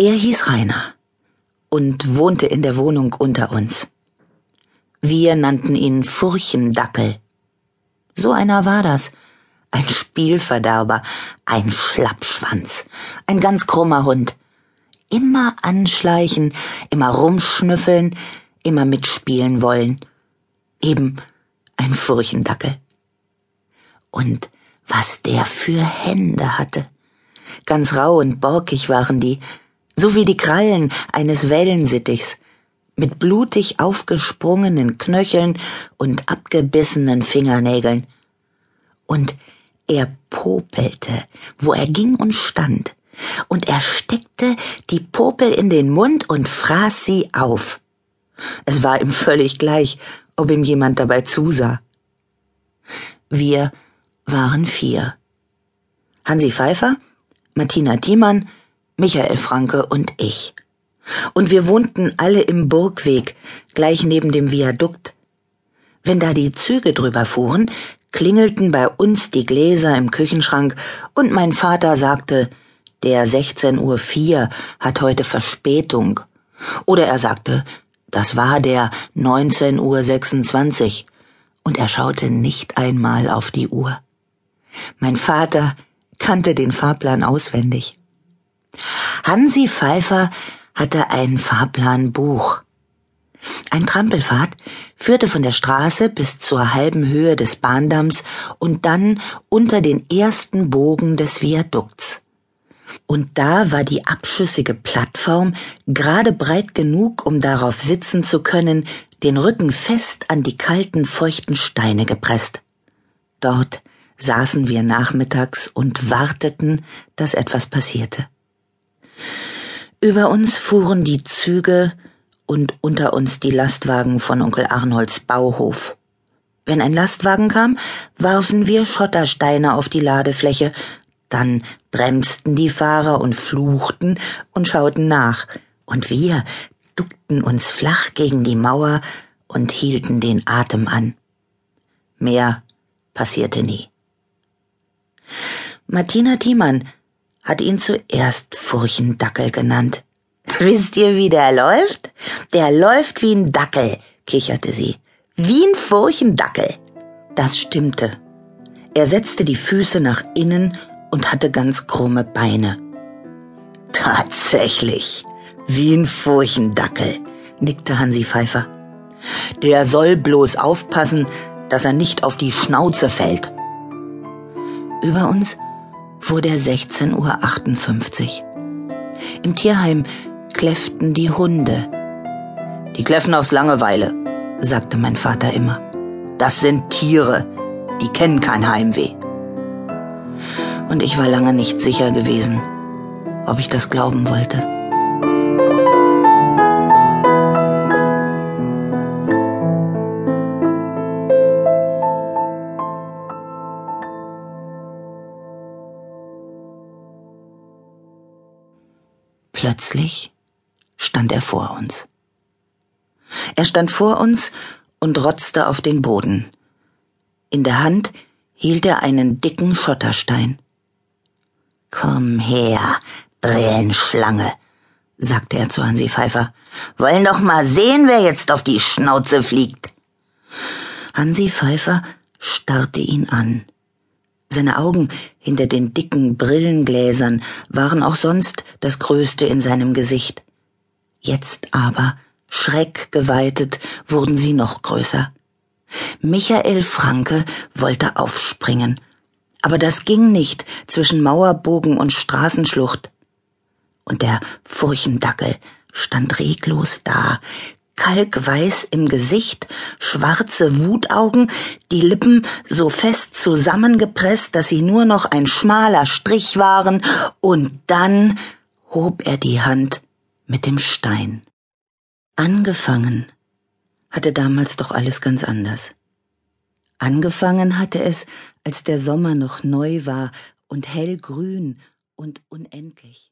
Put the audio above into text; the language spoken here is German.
Er hieß Rainer und wohnte in der Wohnung unter uns. Wir nannten ihn Furchendackel. So einer war das. Ein Spielverderber, ein Schlappschwanz, ein ganz krummer Hund. Immer anschleichen, immer rumschnüffeln, immer mitspielen wollen. Eben ein Furchendackel. Und was der für Hände hatte. Ganz rau und borkig waren die, so wie die Krallen eines Wellensittichs, mit blutig aufgesprungenen Knöcheln und abgebissenen Fingernägeln. Und er popelte, wo er ging und stand, und er steckte die Popel in den Mund und fraß sie auf. Es war ihm völlig gleich, ob ihm jemand dabei zusah. Wir waren vier. Hansi Pfeiffer, Martina Thiemann, Michael Franke und ich. Und wir wohnten alle im Burgweg, gleich neben dem Viadukt. Wenn da die Züge drüber fuhren, klingelten bei uns die Gläser im Küchenschrank und mein Vater sagte, der 16 Uhr 4 hat heute Verspätung. Oder er sagte, das war der 19 Uhr 26 und er schaute nicht einmal auf die Uhr. Mein Vater kannte den Fahrplan auswendig. Hansi Pfeiffer hatte ein Fahrplanbuch. Ein Trampelpfad führte von der Straße bis zur halben Höhe des Bahndamms und dann unter den ersten Bogen des Viadukts. Und da war die abschüssige Plattform gerade breit genug, um darauf sitzen zu können, den Rücken fest an die kalten, feuchten Steine gepresst. Dort saßen wir nachmittags und warteten, dass etwas passierte. Über uns fuhren die Züge und unter uns die Lastwagen von Onkel Arnolds Bauhof. Wenn ein Lastwagen kam, warfen wir Schottersteine auf die Ladefläche, dann bremsten die Fahrer und fluchten und schauten nach, und wir duckten uns flach gegen die Mauer und hielten den Atem an. Mehr passierte nie. Martina Thiemann hat ihn zuerst Furchendackel genannt. Wisst ihr, wie der läuft? Der läuft wie ein Dackel, kicherte sie. Wie ein Furchendackel. Das stimmte. Er setzte die Füße nach innen und hatte ganz krumme Beine. Tatsächlich, wie ein Furchendackel, nickte Hansi Pfeiffer. Der soll bloß aufpassen, dass er nicht auf die Schnauze fällt. Über uns wurde er 16.58 Uhr. Im Tierheim kläfften die Hunde. Die kläffen aus Langeweile, sagte mein Vater immer. Das sind Tiere, die kennen kein Heimweh. Und ich war lange nicht sicher gewesen, ob ich das glauben wollte. Plötzlich stand er vor uns. Er stand vor uns und rotzte auf den Boden. In der Hand hielt er einen dicken Schotterstein. Komm her, Brillenschlange, sagte er zu Hansi Pfeiffer. Wollen doch mal sehen, wer jetzt auf die Schnauze fliegt. Hansi Pfeiffer starrte ihn an. Seine Augen hinter den dicken Brillengläsern waren auch sonst das Größte in seinem Gesicht. Jetzt aber, schreckgeweitet, wurden sie noch größer. Michael Franke wollte aufspringen, aber das ging nicht zwischen Mauerbogen und Straßenschlucht. Und der Furchendackel stand reglos da, kalkweiß im Gesicht, schwarze Wutaugen, die Lippen so fest zusammengepresst, dass sie nur noch ein schmaler Strich waren, und dann hob er die Hand mit dem Stein. Angefangen hatte damals doch alles ganz anders. Angefangen hatte es, als der Sommer noch neu war und hellgrün und unendlich.